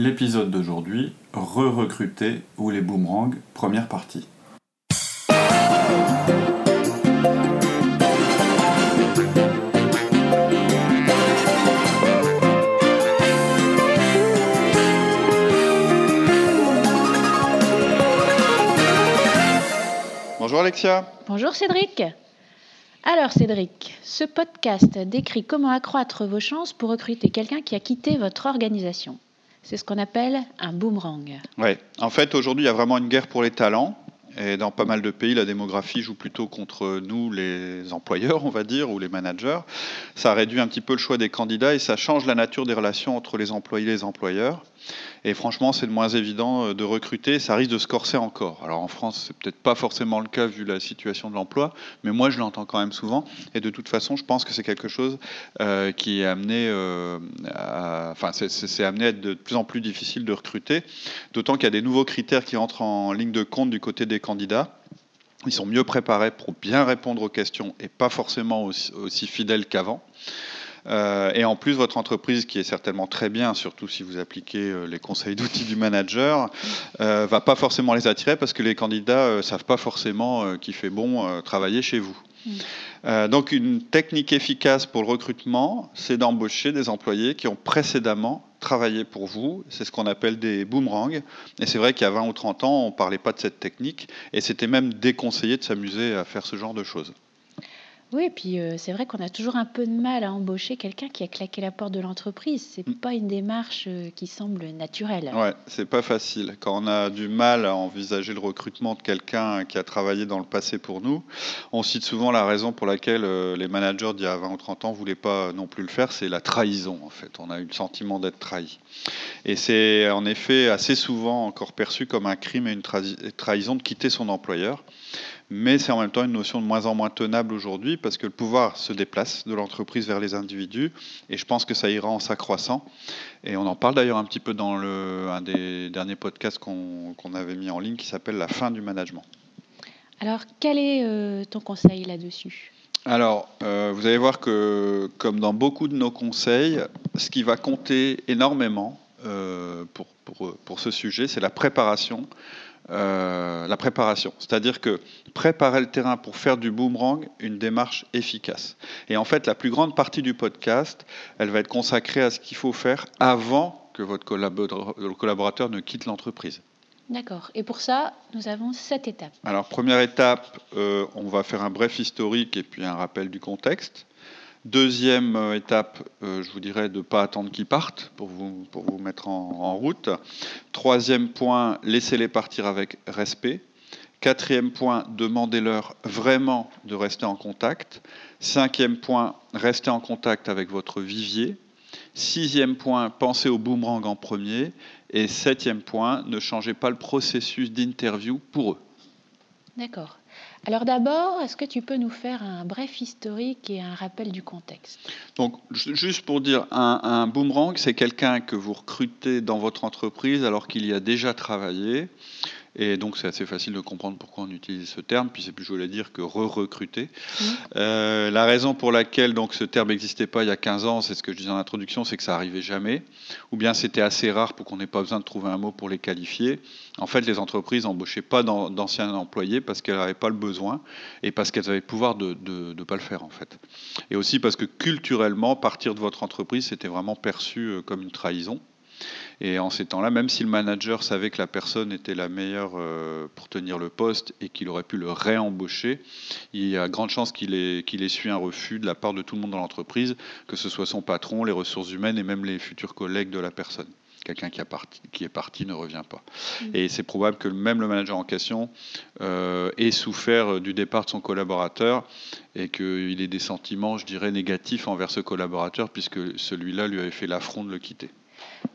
L'épisode d'aujourd'hui, re-recruter ou les boomerangs, première partie. Bonjour Alexia. Bonjour Cédric. Alors Cédric, ce podcast décrit comment accroître vos chances pour recruter quelqu'un qui a quitté votre organisation. C'est ce qu'on appelle un boomerang. Oui, en fait, aujourd'hui, il y a vraiment une guerre pour les talents. Et dans pas mal de pays, la démographie joue plutôt contre nous, les employeurs, on va dire, ou les managers. Ça réduit un petit peu le choix des candidats et ça change la nature des relations entre les employés et les employeurs. Et franchement, c'est de moins évident euh, de recruter. Ça risque de se corser encore. Alors en France, c'est peut-être pas forcément le cas vu la situation de l'emploi, mais moi, je l'entends quand même souvent. Et de toute façon, je pense que c'est quelque chose euh, qui est amené, euh, à, enfin, c'est amené à être de plus en plus difficile de recruter. D'autant qu'il y a des nouveaux critères qui rentrent en ligne de compte du côté des candidats. Ils sont mieux préparés pour bien répondre aux questions et pas forcément aussi fidèles qu'avant. Euh, et en plus, votre entreprise, qui est certainement très bien, surtout si vous appliquez euh, les conseils d'outils du manager, euh, va pas forcément les attirer parce que les candidats euh, savent pas forcément qu'il fait bon travailler chez vous. Mm. donc, une technique efficace pour le recrutement, c'est d'embaucher des employés qui ont précédemment travaillé pour vous. C'est ce qu'on appelle des boomerangs. Et c'est vrai qu'il y a 20 ou 30 ans, on ne parlait pas de cette technique. Et c'était même déconseillé de s'amuser à faire ce genre de choses. Oui, et puis euh, c'est vrai qu'on a toujours un peu de mal à embaucher quelqu'un qui a claqué la porte de l'entreprise. C'est n'est mm. pas une démarche euh, qui semble naturelle. Ouais, c'est pas facile. Quand on a du mal à envisager le recrutement de quelqu'un qui a travaillé dans le passé pour nous, on cite souvent la raison pour laquelle euh, les managers d'il y a 20 ou 30 ans voulaient pas non plus le faire, c'est la trahison en fait. On a eu le sentiment d'être trahi. Et c'est en effet assez souvent encore perçu comme un crime et une trahison de quitter son employeur mais c'est en même temps une notion de moins en moins tenable aujourd'hui parce que le pouvoir se déplace de l'entreprise vers les individus et je pense que ça ira en s'accroissant. Et on en parle d'ailleurs un petit peu dans le, un des derniers podcasts qu'on avait mis en ligne qui s'appelle La fin du management. Alors, quel est euh, ton conseil là-dessus? Alors, euh, vous allez voir que, comme dans beaucoup de nos conseils, ce qui va compter énormément euh, pour, pour, pour, ce sujet, c'est la préparation euh, la préparation. C'est-à-dire que préparer le terrain pour faire du boomerang, une démarche efficace. Et en fait, la plus grande partie du podcast, elle va être consacrée à ce qu'il faut faire avant que votre collaborateur ne quitte l'entreprise. D'accord. Et pour ça, nous avons sept étapes. Alors, première étape, euh, on va faire un bref historique et puis un rappel du contexte. Deuxième euh, étape, euh, je vous dirais de ne pas attendre qu'ils partent pour vous, pour vous mettre en, route. Troisième point, laissez-les partir avec respect. Quatrième point, demandez-leur vraiment de rester en contact. Cinquième point, restez en contact avec votre vivier. Sixième point, pensez au boomerang en premier. Et septième point, ne changez pas le processus d'interview pour eux. D'accord. Alors d'abord, est-ce que tu peux nous faire un bref historique et un rappel du contexte? Donc, juste pour dire, un, un boomerang, c'est quelqu'un que vous recrutez dans votre entreprise alors qu'il y a déjà travaillé. Et donc, c'est assez facile de comprendre pourquoi on utilise ce terme, puis c'est plus joli à dire que re-recruter. Mmh. Euh, la raison pour laquelle donc, ce terme n'existait pas il y a 15 ans, c'est ce que je disais en introduction, c'est que ça arrivait jamais, ou bien c'était assez rare pour qu'on n'ait pas besoin de trouver un mot pour les qualifier. En fait, les entreprises n'embauchaient pas d'anciens employés parce qu'elles n'avaient pas le besoin et parce qu'elles avaient le pouvoir de ne pas le faire, en fait. Et aussi parce que culturellement, partir de votre entreprise, c'était vraiment perçu euh, comme une trahison. Et en ces temps-là, même si le manager savait que la personne était la meilleure euh, pour tenir le poste et qu'il aurait pu le réembaucher, il y a grande chance qu'il ait, qu'il essuie un refus de la part de tout le monde dans l'entreprise, que ce soit son patron, les ressources humaines et même les futurs collègues de la personne quelqu'un qui, qui, est parti ne revient pas. Mmh. Et c'est probable que même le manager en question euh, ait souffert du départ de son collaborateur et qu'il ait des sentiments, je dirais, négatifs envers ce collaborateur, puisque celui-là lui avait fait l'affront de le quitter.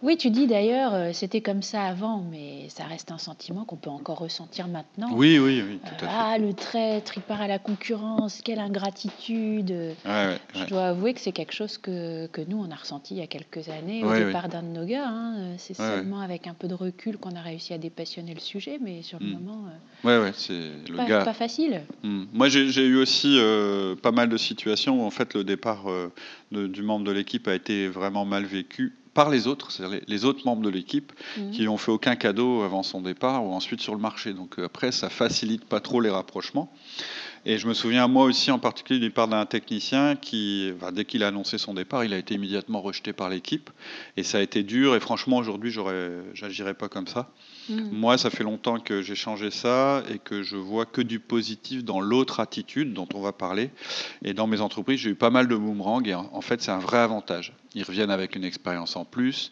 Oui, tu dis d'ailleurs, euh, c'était comme ça avant, mais ça reste un sentiment qu'on peut encore ressentir maintenant. Oui, oui, oui, tout à Euh, fait. ah, le traître, il part à la concurrence, quelle ingratitude. Ouais, ouais, Je ouais. dois avouer que c'est quelque chose que, que nous, on a ressenti il y a quelques années au départ d'un de nos gars. hein. C'est seulement avec un peu de recul qu'on a réussi à dépassionner le sujet, mais sur le Mm. moment, euh, Ouais, ouais, c'est le pas, gars. pas facile. Hmm. Moi, j'ai j'ai eu aussi euh, pas mal de situations où en fait le départ euh, de- du membre de l'équipe a été vraiment mal vécu par les autres, c'est-à-dire les, autres membres de l'équipe Mhm. qui n'ont fait aucun cadeau avant son départ ou ensuite sur le marché. Donc euh, après, ça facilite pas trop les rapprochements. Et je me souviens, moi aussi, en particulier, du départ d'un technicien qui, dès qu'il a annoncé son départ, il a été immédiatement rejeté par l'équipe. Et ça a été dur. Et franchement, aujourd'hui, j'agirais pas comme ça. Mhm. Moi, ça fait longtemps que j'ai changé ça et que je vois que du positif dans l'autre attitude dont on va parler. Et dans mes entreprises, j'ai eu pas mal de boomerangs et en fait, c'est un vrai avantage. Ils reviennent avec une expérience en plus,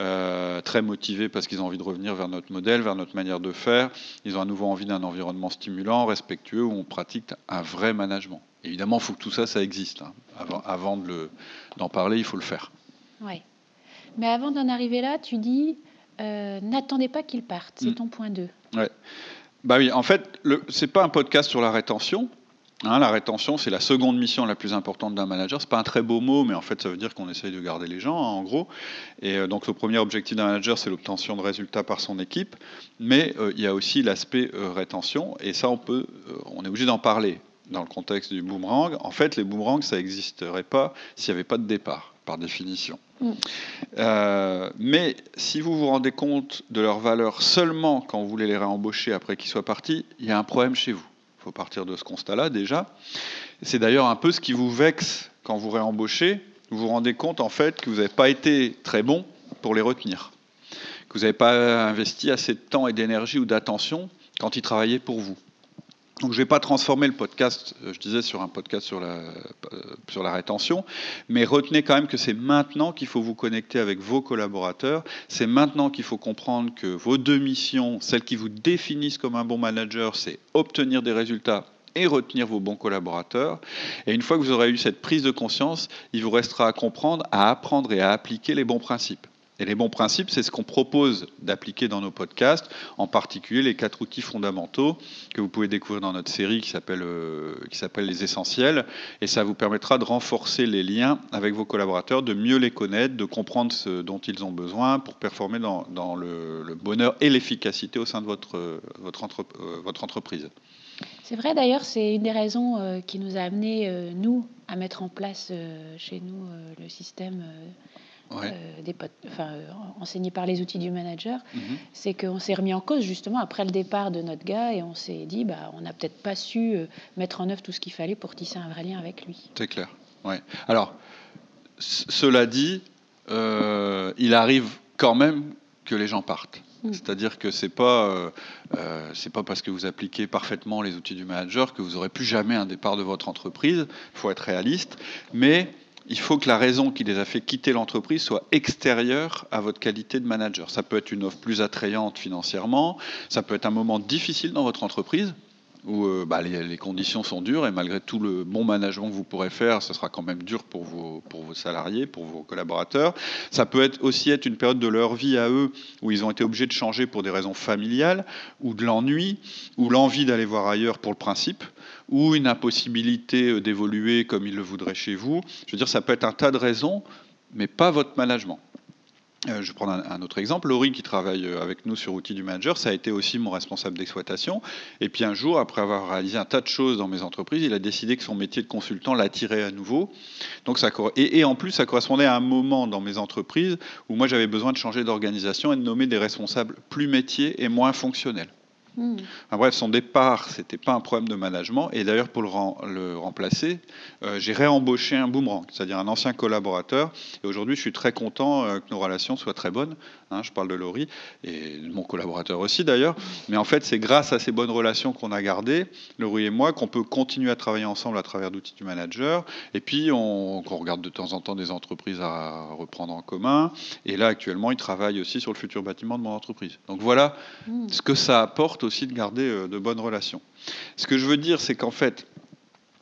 euh, très motivés parce qu'ils ont envie de revenir vers notre modèle, vers notre manière de faire. Ils ont à nouveau envie d'un environnement stimulant, respectueux, où on pratique un vrai management. Évidemment, il faut que tout ça, ça existe. hein. Avant, avant de d'en parler, il faut le faire. Ouais. Mais avant d'en arriver là, tu dis, euh, n'attendez pas qu'il parte. C'est Mm. ton point 2. Bah oui, en fait, le- c'est pas un podcast sur la rétention. Hein, la rétention, c'est la seconde mission la plus importante d'un manager. C'est pas un très beau mot, mais en fait, ça veut dire qu'on essaye de garder les gens, hein, en gros. Et euh, donc, le premier objectif d'un manager, c'est l'obtention de résultats par son équipe. Mais euh, il y a aussi l'aspect euh, rétention, et ça, on peut, on est obligé d'en parler dans le contexte du boomerang. En fait, les boomerangs, ça n'existerait pas s'il n'y avait pas de départ, par définition. Mm. Euh, mais si vous vous rendez compte de leur valeur seulement quand vous voulez les réembaucher après qu'ils soient partis, il y a un problème chez vous. Il faut partir de ce constat-là déjà. C'est d'ailleurs un peu ce qui vous vexe quand vous réembauchez. Vous vous rendez compte en fait que vous n'avez pas été très bon pour les retenir, que vous n'avez pas investi assez de temps et d'énergie ou d'attention quand ils travaillaient pour vous. Donc je ne vais pas transformer le podcast, euh, je disais, sur un podcast sur la, euh, sur la rétention, mais retenez quand même que c'est maintenant qu'il faut vous connecter avec vos collaborateurs, c'est maintenant qu'il faut comprendre que vos deux missions, celles qui vous définissent comme un bon manager, c'est obtenir des résultats et retenir vos bons collaborateurs. Et une fois que vous aurez eu cette prise de conscience, il vous restera à comprendre, à apprendre et à appliquer les bons principes. Et les bons principes, c'est ce qu'on propose d'appliquer dans nos podcasts, en particulier les quatre outils fondamentaux que vous pouvez découvrir dans notre série qui s'appelle euh, les essentiels. Et ça vous permettra de renforcer les liens avec vos collaborateurs, de mieux les connaître, de comprendre ce dont ils ont besoin pour performer dans, dans le, bonheur et l'efficacité au sein de votre, euh, votre, euh, votre entreprise. C'est vrai d'ailleurs, c'est une des raisons euh, qui nous a amené, nous, à mettre en place chez nous le système Ouais. euh, des enfin, euh, enseigné par les outils du manager. Mhm. C'est qu'on s'est remis en cause justement après le départ de notre gars et on s'est dit, bah, on n'a peut-être pas su euh, mettre en œuvre tout ce qu'il fallait pour tisser un vrai lien avec lui. C'est clair. Ouais. Alors, cela dit, il arrive quand même que les gens partent. Mm. C'est-à-dire que c'est pas euh, euh, c'est pas parce que vous appliquez parfaitement les outils du manager que vous aurez plus jamais un départ de votre entreprise. Il faut être réaliste, mais il faut que la raison qui les a fait quitter l'entreprise soit extérieure à votre qualité de manager. Ça peut être une offre plus attrayante financièrement, ça peut être un moment difficile dans votre entreprise où euh, bah, les, conditions sont dures et malgré tout le bon management que vous pourrez faire, ce sera quand même dur pour vos, pour vos salariés, pour vos collaborateurs. Ça peut aussi être une période de leur vie à eux où ils ont été obligés de changer pour des raisons familiales ou de l'ennui ou l'envie d'aller voir ailleurs pour le principe ou une impossibilité euh, d'évoluer comme ils le voudraient chez vous. Je veux dire, ça peut être un tas de raisons, mais pas votre management. Euh, je vais prendre un, autre exemple. Laurie, qui travaille euh, avec nous sur Outils du Manager, ça a été aussi mon responsable d'exploitation. Et puis un jour, après avoir réalisé un tas de choses dans mes entreprises, il a décidé que son métier de consultant l'attirait à nouveau. Donc ça, et en plus, ça correspondait à un moment dans mes entreprises où moi j'avais besoin de changer d'organisation et de nommer des responsables plus métiers et moins fonctionnels. Mm. Enfin, bref, son départ, c'était pas un problème de management. Et d'ailleurs, pour le, rem- le remplacer, euh, j'ai réembauché un boomerang, c'est-à-dire un ancien collaborateur. Et aujourd'hui, je suis très content euh, que nos relations soient très bonnes. Hein, je parle de Laurie et de mon collaborateur aussi d'ailleurs. Mais en fait, c'est grâce à ces bonnes relations qu'on a gardées, Laurie et moi, qu'on peut continuer à travailler ensemble à travers d'outils du manager. Et puis, on, regarde de temps en temps des entreprises à reprendre en commun. Et là, actuellement, il travaille aussi sur le futur bâtiment de mon entreprise. Donc voilà Mm. ce que ça apporte aussi de garder euh, de bonnes relations. Ce que je veux dire, c'est qu'en fait,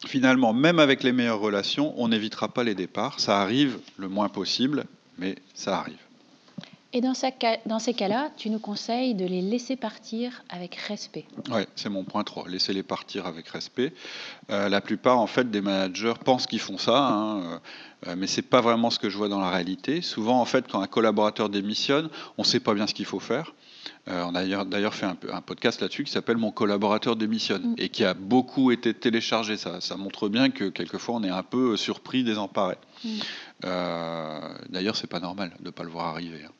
finalement, même avec les meilleures relations, on n'évitera pas les départs. Ça arrive le moins possible, mais ça arrive. Et dans, dans ces cas-là, tu nous conseilles de les laisser partir avec respect. Oui, c'est mon point 3, laissez-les partir avec respect. Euh, la plupart en fait, des managers pensent qu'ils font ça, hein, euh, mais ce n'est pas vraiment ce que je vois dans la réalité. Souvent, en fait, quand un collaborateur démissionne, on ne sait pas bien ce qu'il faut faire. Euh, on a d'ailleurs fait un, un podcast là-dessus qui s'appelle Mon collaborateur démissionne mm. et qui a beaucoup été téléchargé. Ça, ça, montre bien que quelquefois on est un peu surpris, désemparé. Mm. Euh, D'ailleurs, c'est pas normal de ne pas le voir arriver. Hein.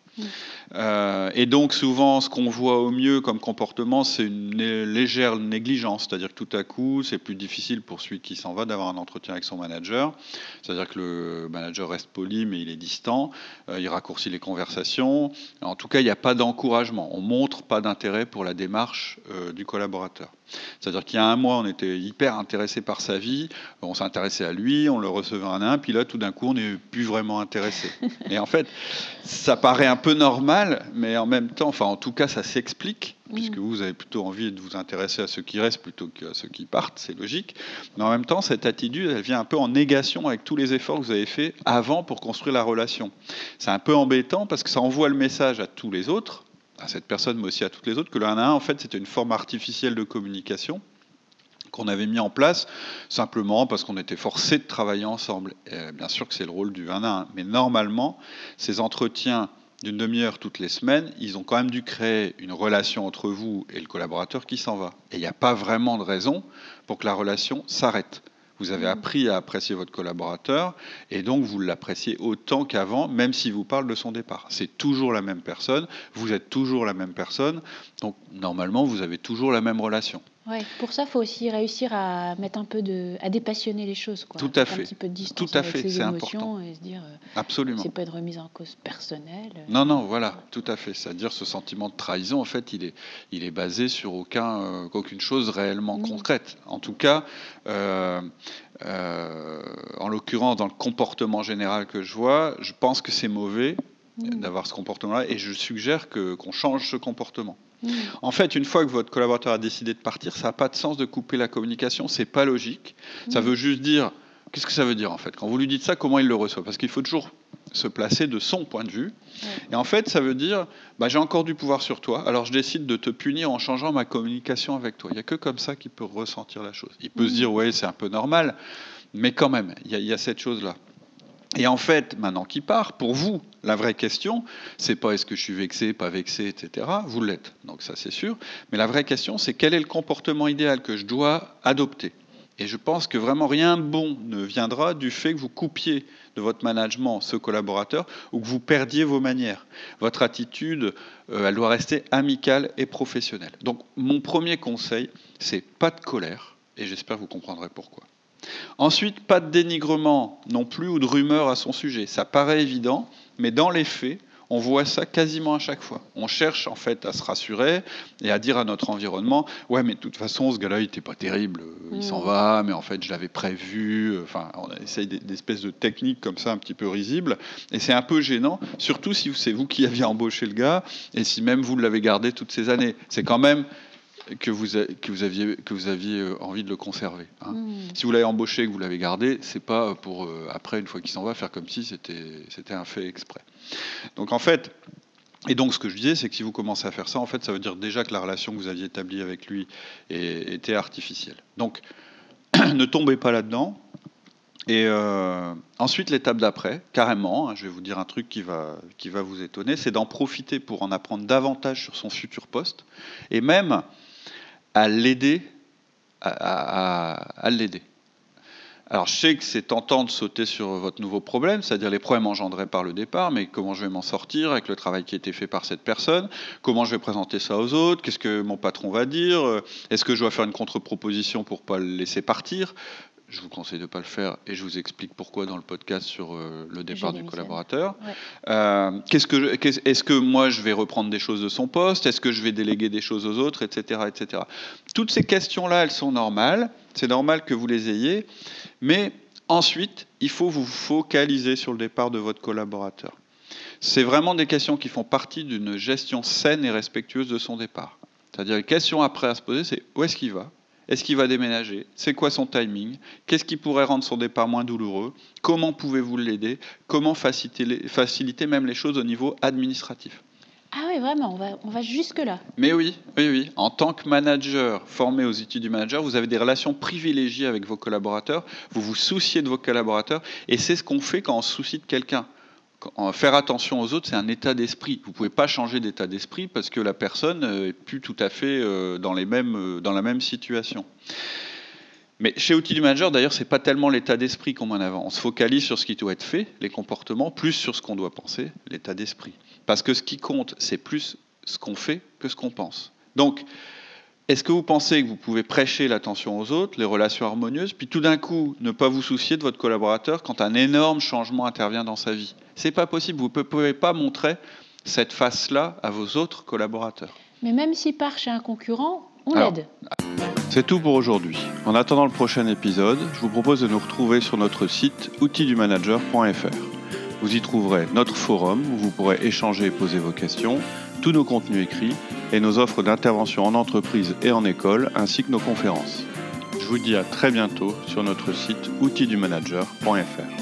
Euh, et donc souvent, ce qu'on voit au mieux comme comportement, c'est une légère négligence, c'est-à-dire que tout à coup, c'est plus difficile pour celui qui s'en va d'avoir un entretien avec son manager, c'est-à-dire que le manager reste poli mais il est distant, euh, il raccourcit les conversations, en tout cas, il n'y a pas d'encouragement, on montre pas d'intérêt pour la démarche euh, du collaborateur. C'est-à-dire qu'il y a un mois, on était hyper intéressé par sa vie, on s'intéressait à lui, on le recevait à un, puis là, tout d'un coup, on n'est plus vraiment intéressé. Et en fait, ça paraît un peu normal, mais en même temps, enfin, en tout cas, ça s'explique, puisque vous avez plutôt envie de vous intéresser à ceux qui restent plutôt qu'à ceux qui partent, c'est logique. Mais en même temps, cette attitude, elle vient un peu en négation avec tous les efforts que vous avez faits avant pour construire la relation. C'est un peu embêtant parce que ça envoie le message à tous les autres, à cette personne, mais aussi à toutes les autres, que le 1 à 1, en fait, c'était une forme artificielle de communication qu'on avait mis en place simplement parce qu'on était forcé de travailler ensemble. bien sûr que c'est le rôle du 1 à 1, mais normalement, ces entretiens d'une demi-heure toutes les semaines, ils ont quand même dû créer une relation entre vous et le collaborateur qui s'en va. Et il n'y a pas vraiment de raison pour que la relation s'arrête. Vous avez appris à apprécier votre collaborateur et donc vous l'appréciez autant qu'avant, même s'il vous parle de son départ. C'est toujours la même personne, vous êtes toujours la même personne, donc normalement vous avez toujours la même relation. Ouais, pour ça, il faut aussi réussir à mettre un peu de, à dépassionner les choses, quoi. Tout à fait. Un petit peu de distance tout à avec fait, ses émotions important. et se dire. Euh, Absolument. C'est pas de remise en cause personnelle. Non, non, voilà, tout à fait. C'est-à-dire ce sentiment de trahison, en fait, il est, il est basé sur aucun, euh, aucune chose réellement mmh. concrète. En tout cas, euh, euh, en l'occurrence, dans le comportement général que je vois, je pense que c'est mauvais mmh. d'avoir ce comportement-là, et je suggère que qu'on change ce comportement. En fait, une fois que votre collaborateur a décidé de partir, ça n'a pas de sens de couper la communication, c'est pas logique. Ça mm. veut juste dire, qu'est-ce que ça veut dire en fait? Quand vous lui dites ça, comment il le reçoit? Parce qu'il faut toujours se placer de son point de vue. Et en fait, ça veut dire, bah, j'ai encore du pouvoir sur toi, alors je décide de te punir en changeant ma communication avec toi. Il n'y a que comme ça qu'il peut ressentir la chose. Il peut se mm. dire, ouais, c'est un peu normal, mais quand même, il y a cette chose-là. Et en fait, maintenant qu'il part, pour vous, la vraie question, c'est pas est-ce que je suis vexé, pas vexé, etc. Vous l'êtes, donc ça c'est sûr. Mais la vraie question, c'est quel est le comportement idéal que je dois adopter? Et je pense que vraiment rien de bon ne viendra du fait que vous coupiez de votre management ce collaborateur ou que vous perdiez vos manières. Votre attitude, euh, elle doit rester amicale et professionnelle. Donc mon premier conseil, c'est pas de colère, et j'espère que vous comprendrez pourquoi. Ensuite, pas de dénigrement non plus ou de rumeurs à son sujet. Ça paraît évident, mais dans les faits, on voit ça quasiment à chaque fois. On cherche en fait à se rassurer et à dire à notre environnement Ouais, mais de toute façon, ce gars-là, il n'était pas terrible, il s'en mm. va, mais en fait, je l'avais prévu. Enfin, on essaye d'espèces de techniques comme ça un petit peu risibles. Et c'est un peu gênant, surtout si c'est vous qui aviez embauché le gars et si même vous l'avez gardé toutes ces années. C'est quand même que vous, que vous, aviez, que vous aviez euh, envie de le conserver. Hein. Mmh. Si vous l'avez embauché et que vous l'avez gardé, c'est pas pour euh, après, une fois qu'il s'en va, faire comme si c'était un fait exprès. Donc en fait, et donc ce que je disais, c'est que si vous commencez à faire ça, en fait, ça veut dire déjà que la relation que vous aviez établie avec lui était artificielle. Donc ne tombez pas là-dedans. Et euh, ensuite, l'étape d'après, carrément, hein, je vais vous dire un truc qui va, qui va vous étonner, c'est d'en profiter pour en apprendre davantage sur son futur poste, et même à l'aider, à, l'aider. Alors je sais que c'est tentant de sauter sur votre nouveau problème, c'est-à-dire les problèmes engendrés par le départ, mais comment je vais m'en sortir avec le travail qui a été fait par cette personne, comment je vais présenter ça aux autres, qu'est-ce que mon patron va dire, est-ce que je dois faire une contre-proposition pour pas le laisser partir? Je vous conseille de ne pas le faire et je vous explique pourquoi dans le podcast sur euh, le départ du collaborateur. Euh, qu'est-ce que est-ce que moi je vais reprendre des choses de son poste? Est-ce que je vais déléguer des choses aux autres, etc., etc. Toutes ces questions-là, elles sont normales. C'est normal que vous les ayez, mais ensuite, il faut vous focaliser sur le départ de votre collaborateur. C'est vraiment des questions qui font partie d'une gestion saine et respectueuse de son départ. C'est-à-dire les questions après à se poser, c'est où est-ce qu'il va? Est-ce qu'il va déménager? C'est quoi son timing? Qu'est-ce qui pourrait rendre son départ moins douloureux? Comment pouvez-vous l'aider? Comment faciliter, faciliter même les choses au niveau administratif? Ah oui, vraiment, on va, on va jusque-là. Mais oui, oui, oui. En tant que manager formé aux études du manager, vous avez des relations privilégiées avec vos collaborateurs, vous vous souciez de vos collaborateurs, et c'est ce qu'on fait quand on se soucie de quelqu'un. Faire attention aux autres, c'est un état d'esprit. Vous ne pouvez pas changer d'état d'esprit parce que la personne n'est plus tout à fait euh, dans, euh, la même situation. Mais chez Outils du Manager, d'ailleurs, ce n'est pas tellement l'état d'esprit qu'on met en avant. On se focalise sur ce qui doit être fait, les comportements, plus sur ce qu'on doit penser, l'état d'esprit. Parce que ce qui compte, c'est plus ce qu'on fait que ce qu'on pense. Donc, est-ce que vous pensez que vous pouvez prêcher l'attention aux autres, les relations harmonieuses, puis tout d'un coup ne pas vous soucier de votre collaborateur quand un énorme changement intervient dans sa vie? C'est pas possible. Vous ne pouvez pas montrer cette face-là à vos autres collaborateurs. Mais même s'il part chez un concurrent, on l'aide. C'est tout pour aujourd'hui. En attendant le prochain épisode, je vous propose de nous retrouver sur notre site outildumanager.fr. Vous y trouverez notre forum où vous pourrez échanger et poser vos questions, tous nos contenus écrits et nos offres d'intervention en entreprise et en école, ainsi que nos conférences. Je vous dis à très bientôt sur notre site outildumanager.fr.